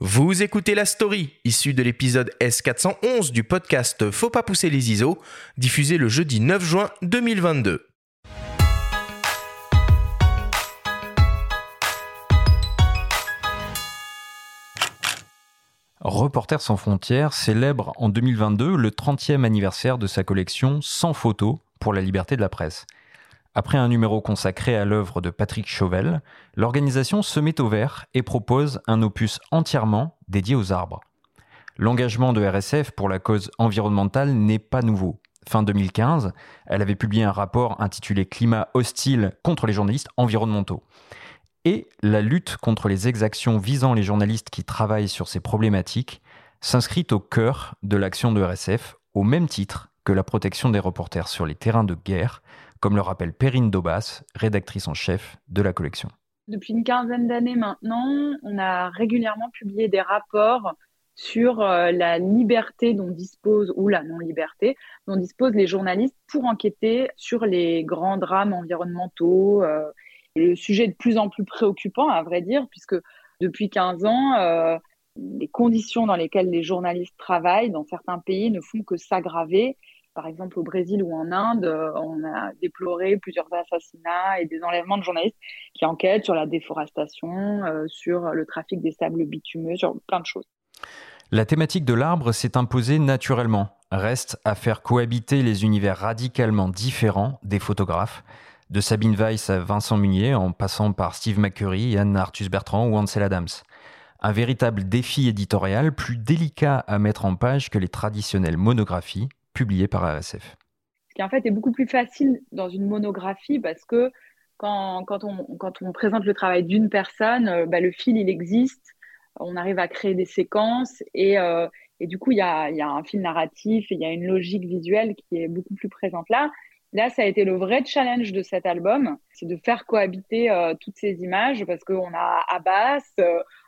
Vous écoutez la story, issue de l'épisode S411 du podcast Faut pas pousser les ISO, diffusé le jeudi 9 juin 2022. Reporters sans frontières célèbre en 2022 le 30e anniversaire de sa collection Sans photos pour la liberté de la presse. Après un numéro consacré à l'œuvre de Patrick Chauvel, l'organisation se met au vert et propose un opus entièrement dédié aux arbres. L'engagement de RSF pour la cause environnementale n'est pas nouveau. Fin 2015, elle avait publié un rapport intitulé Climat hostile contre les journalistes environnementaux. Et la lutte contre les exactions visant les journalistes qui travaillent sur ces problématiques s'inscrit au cœur de l'action de RSF, au même titre que la protection des reporters sur les terrains de guerre, comme le rappelle Perrine Daubas, rédactrice en chef de la collection. Depuis une quinzaine d'années maintenant, on a régulièrement publié des rapports sur euh, la liberté dont disposent, ou la non-liberté, dont disposent les journalistes pour enquêter sur les grands drames environnementaux. Euh, le sujet est de plus en plus préoccupant, à vrai dire, puisque depuis 15 ans, euh, les conditions dans lesquelles les journalistes travaillent dans certains pays ne font que s'aggraver par exemple au Brésil ou en Inde, euh, on a déploré plusieurs assassinats et des enlèvements de journalistes qui enquêtent sur la déforestation, euh, sur le trafic des sables bitumeux, sur plein de choses. La thématique de l'arbre s'est imposée naturellement. Reste à faire cohabiter les univers radicalement différents des photographes, de Sabine Weiss à Vincent Munier, en passant par Steve McCurry, Yann Arthus Bertrand ou Ansel Adams. Un véritable défi éditorial plus délicat à mettre en page que les traditionnelles monographies, publié par RSF. Ce qui en fait est beaucoup plus facile dans une monographie parce que quand, on, présente le travail d'une personne, euh, bah, le fil il existe, on arrive à créer des séquences et, euh, du coup il y a, y a, un fil narratif, il y a une logique visuelle qui est beaucoup plus présente là. Là, ça a été le vrai challenge de cet album, c'est de faire cohabiter euh, toutes ces images parce qu'on a Abbas,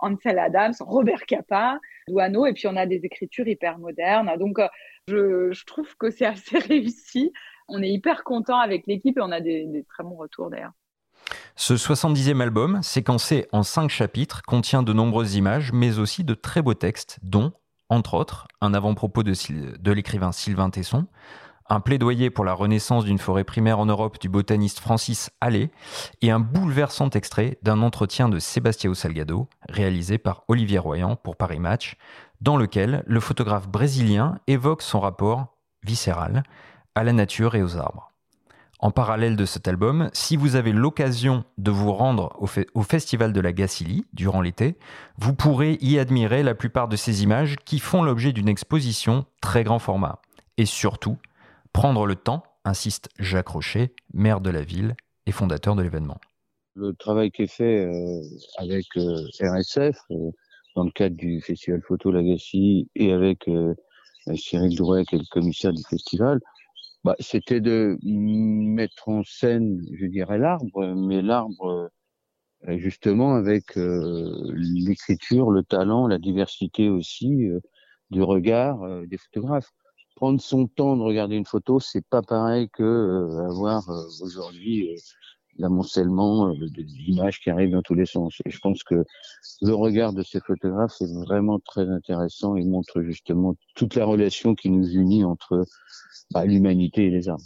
Ansel Adams, Robert Capa, Douaneau, et puis on a des écritures hyper modernes. Donc, je, trouve que c'est assez réussi. On est hyper content avec l'équipe et on a des, très bons retours d'ailleurs. Ce 70e album, séquencé en cinq chapitres, contient de nombreuses images, mais aussi de très beaux textes, dont, entre autres, un avant-propos de l'écrivain Sylvain Tesson, un plaidoyer pour la renaissance d'une forêt primaire en Europe du botaniste Francis Allais et un bouleversant extrait d'un entretien de Sébastien Salgado, réalisé par Olivier Royan pour Paris Match, dans lequel le photographe brésilien évoque son rapport viscéral à la nature et aux arbres. En parallèle de cet album, si vous avez l'occasion de vous rendre au, Festival de la Gacilly durant l'été, vous pourrez y admirer la plupart de ces images qui font l'objet d'une exposition très grand format. Et surtout, prendre le temps, insiste Jacques Rocher, maire de la ville et fondateur de l'événement. Le travail qui est fait euh, avec euh, RSF, euh, dans le cadre du Festival Photo Lagacy et avec Cyril Drouet, qui est le commissaire du festival, bah, c'était de mettre en scène, je dirais, l'arbre, mais l'arbre justement avec l'écriture, le talent, la diversité aussi du regard des photographes. Prendre son temps de regarder une photo, c'est pas pareil que avoir aujourd'hui l'amoncellement euh, d'images qui arrivent dans tous les sens. Et je pense que le regard de ces photographes est vraiment très intéressant et montre justement toute la relation qui nous unit entre bah, l'humanité et les arbres.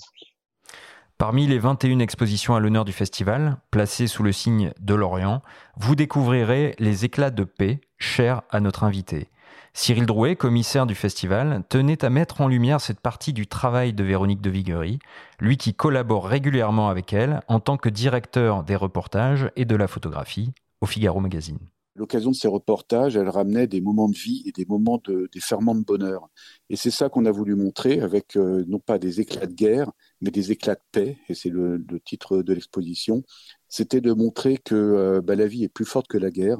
Parmi les 21 expositions à l'honneur du festival, placées sous le signe de l'Orient, vous découvrirez les éclats de paix chers à notre invité. Cyril Drouet, commissaire du festival, tenait à mettre en lumière cette partie du travail de Véronique de Viguerie, lui qui collabore régulièrement avec elle en tant que directeur des reportages et de la photographie au Figaro Magazine. L'occasion de ces reportages, elle ramenait des moments de vie et des moments de, des ferments de bonheur. Et c'est ça qu'on a voulu montrer avec euh, non pas des éclats de guerre, mais des éclats de paix, et c'est le, titre de l'exposition, c'était de montrer que euh, bah, la vie est plus forte que la guerre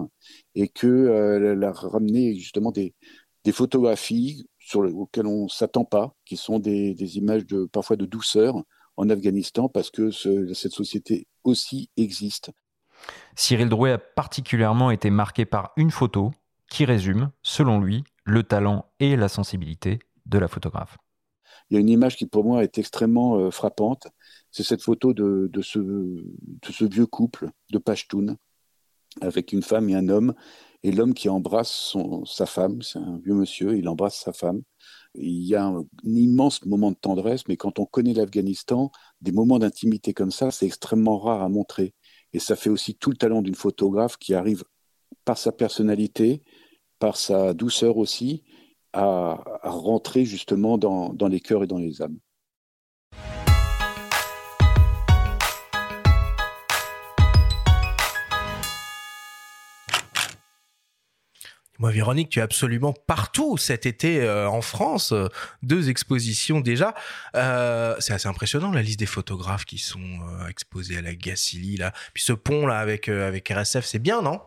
et que euh, elle a ramené justement des, des photographies sur auxquelles on ne s'attend pas, qui sont des, des, images de parfois de douceur en Afghanistan parce que ce, cette société aussi existe. Cyril Drouet a particulièrement été marqué par une photo qui résume, selon lui, le talent et la sensibilité de la photographe il y a une image qui pour moi est extrêmement euh, frappante. C'est cette photo de, ce vieux couple de Pashtun avec une femme et un homme. et l'homme qui embrasse sa femme, c'est un vieux monsieur, il embrasse sa femme. Il y a un, immense moment de tendresse, mais quand on connaît l'Afghanistan, des moments d'intimité comme ça, c'est extrêmement rare à montrer. Et ça fait aussi tout le talent d'une photographe qui arrive par sa personnalité, par sa douceur aussi, à, rentrer justement dans les cœurs et dans les âmes. Moi, Véronique, tu es absolument partout cet été euh, en France. Euh, deux expositions déjà. Euh, c'est assez impressionnant la liste des photographes qui sont exposés à la Gacilly là. Puis ce pont là avec avec RSF, c'est bien, non?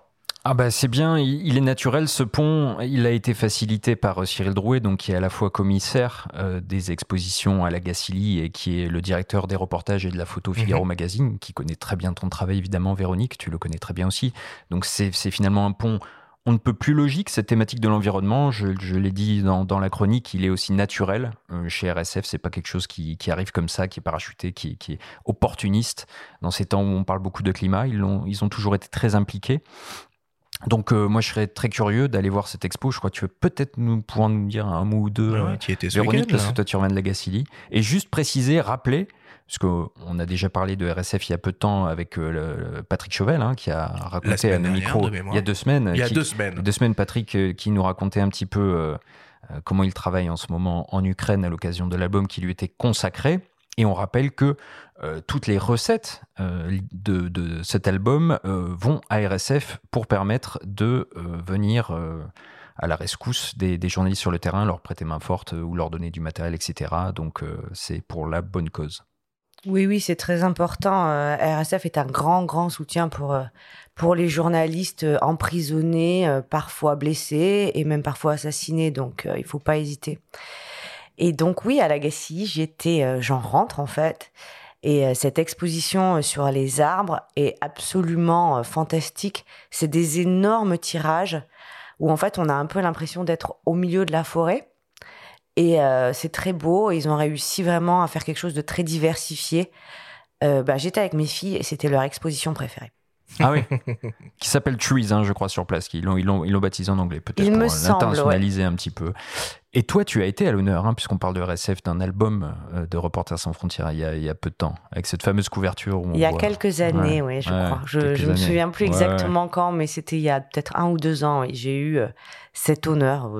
Ah bah c'est bien, il, est naturel ce pont, il a été facilité par Cyril Drouet, donc qui est à la fois commissaire des expositions à la Gacilly et qui est le directeur des reportages et de la photo Figaro mhm. Magazine, qui connaît très bien ton travail évidemment Véronique, tu le connais très bien aussi. Donc c'est finalement un pont on ne peut plus logique, cette thématique de l'environnement. Je, l'ai dit dans, la chronique, il est aussi naturel. Euh, chez RSF, c'est pas quelque chose qui, arrive comme ça, qui est parachuté, qui, est opportuniste. Dans ces temps où on parle beaucoup de climat, ils ont, ils ont toujours été très impliqués. Donc euh, moi je serais très curieux d'aller voir cette expo. Je crois que tu veux peut-être nous pouvoir nous dire un mot ou deux, ouais, qui était Véronique, parce que toi tu reviens de la Gacilly. Et juste préciser, rappeler parce qu'on a déjà parlé de RSF il y a peu de temps avec euh, Patrick Chauvel, hein, qui a raconté à nos micros il y a deux semaines. Il y a deux semaines. Deux semaines, Patrick, euh, qui nous racontait un petit peu euh, comment il travaille en ce moment en Ukraine à l'occasion de l'album qui lui était consacré. Et on rappelle que toutes les recettes de, cet album vont à RSF pour permettre de venir à la rescousse des, des, journalistes sur le terrain, leur prêter main forte ou leur donner du matériel, etc. Donc c'est pour la bonne cause. Oui, oui, c'est très important. Euh, RSF est un grand, grand soutien pour, euh, pour les journalistes euh, emprisonnés, parfois blessés et même parfois assassinés. Donc, il faut pas hésiter. Et donc, oui, à l'Agassi, j'étais, j'en rentre en fait. Et cette exposition sur les arbres est absolument fantastique. C'est des énormes tirages où en fait on a un peu l'impression d'être au milieu de la forêt. Et euh, c'est très beau. Ils ont réussi vraiment à faire quelque chose de très diversifié. Euh, bah, j'étais avec mes filles et c'était leur exposition préférée. Ah oui, qui s'appelle Trees, hein, je crois, sur place. Ils l'ont, ils baptisé en anglais, peut-être pour l'internationaliser un petit peu. Et toi, tu as été à l'honneur, hein, puisqu'on parle de RSF, d'un album euh, de Reporters sans frontières il y, a, il y, a, peu de temps, avec cette fameuse couverture. il y a quelques années, oui, je crois. Je ne me souviens plus exactement quand, mais c'était il y a peut-être un ou deux ans. Et j'ai eu cet honneur.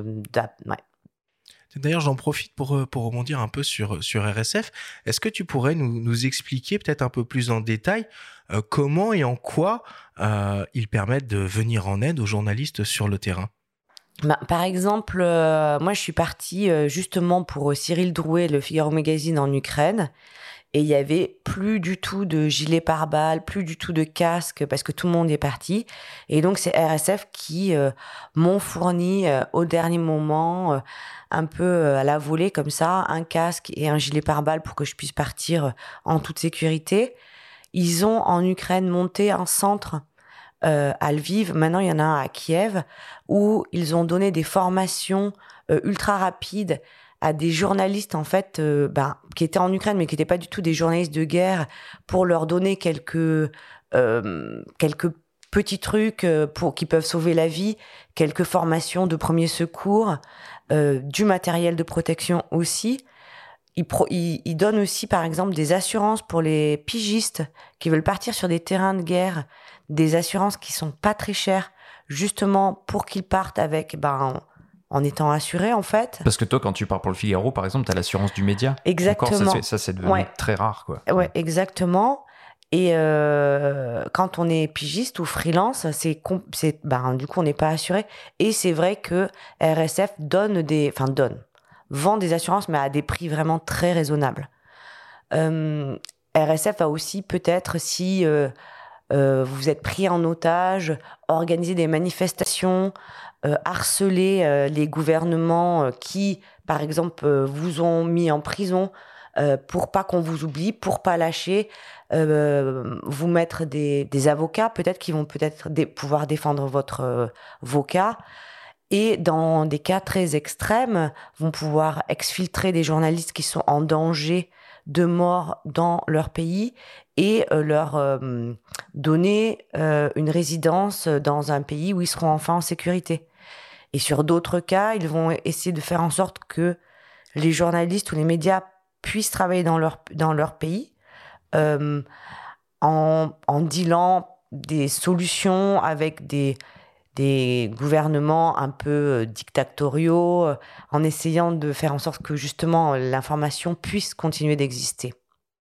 D'ailleurs, j'en profite pour, euh, pour rebondir un peu sur, sur RSF. Est-ce que tu pourrais nous, nous expliquer peut-être un peu plus en détail euh, comment et en quoi euh, ils permettent de venir en aide aux journalistes sur le terrain? Bah, par exemple, moi je suis partie justement pour Cyril Drouet, le Figaro Magazine en Ukraine et il y avait plus du tout de gilet pare-balles, plus du tout de casque parce que tout le monde est parti. Et donc c'est RSF qui euh, m'ont fourni euh, au dernier moment, euh, un peu à la volée comme ça, un casque et un gilet pare-balles pour que je puisse partir en toute sécurité. Ils ont en Ukraine monté un centre à Lviv, maintenant il y en a un à Kiev, où ils ont donné des formations ultra rapides à des journalistes en fait euh, ben, qui étaient en Ukraine mais qui n'étaient pas du tout des journalistes de guerre pour leur donner quelques euh, quelques petits trucs euh, pour qui peuvent sauver la vie, quelques formations de premiers secours, du matériel de protection aussi. Ils, pro, donnent aussi par exemple des assurances pour les pigistes qui veulent partir sur des terrains de guerre, des assurances qui sont pas très chères justement pour qu'ils partent avec ben en étant assuré en fait. Parce que toi, quand tu pars pour le Figaro, par exemple, tu as l'assurance du média. Exactement. ça, c'est devenu très rare. Quoi. Ouais, exactement. Et euh, quand on est pigiste ou freelance, c'est, ben, du coup, on n'est pas assuré. Et c'est vrai que RSF donne des, enfin donne, vend des assurances, mais à des prix vraiment très raisonnables. Euh, RSF a aussi peut-être si euh, vous êtes pris en otage, organiser des manifestations, euh, harceler euh, les gouvernements euh, qui, par exemple, vous ont mis en prison pour pas qu'on vous oublie, pour pas lâcher, vous mettre des, des avocats peut-être qui vont peut-être pouvoir défendre votre vos cas et dans des cas très extrêmes vont pouvoir exfiltrer des journalistes qui sont en danger de morts dans leur pays et leur donner une résidence dans un pays où ils seront enfin en sécurité. Et sur d'autres cas, ils vont essayer de faire en sorte que les journalistes ou les médias puissent travailler dans leur, dans leur pays en, en dealant des solutions avec des, des gouvernements un peu euh, dictatoriaux, euh, en essayant de faire en sorte que justement l'information puisse continuer d'exister.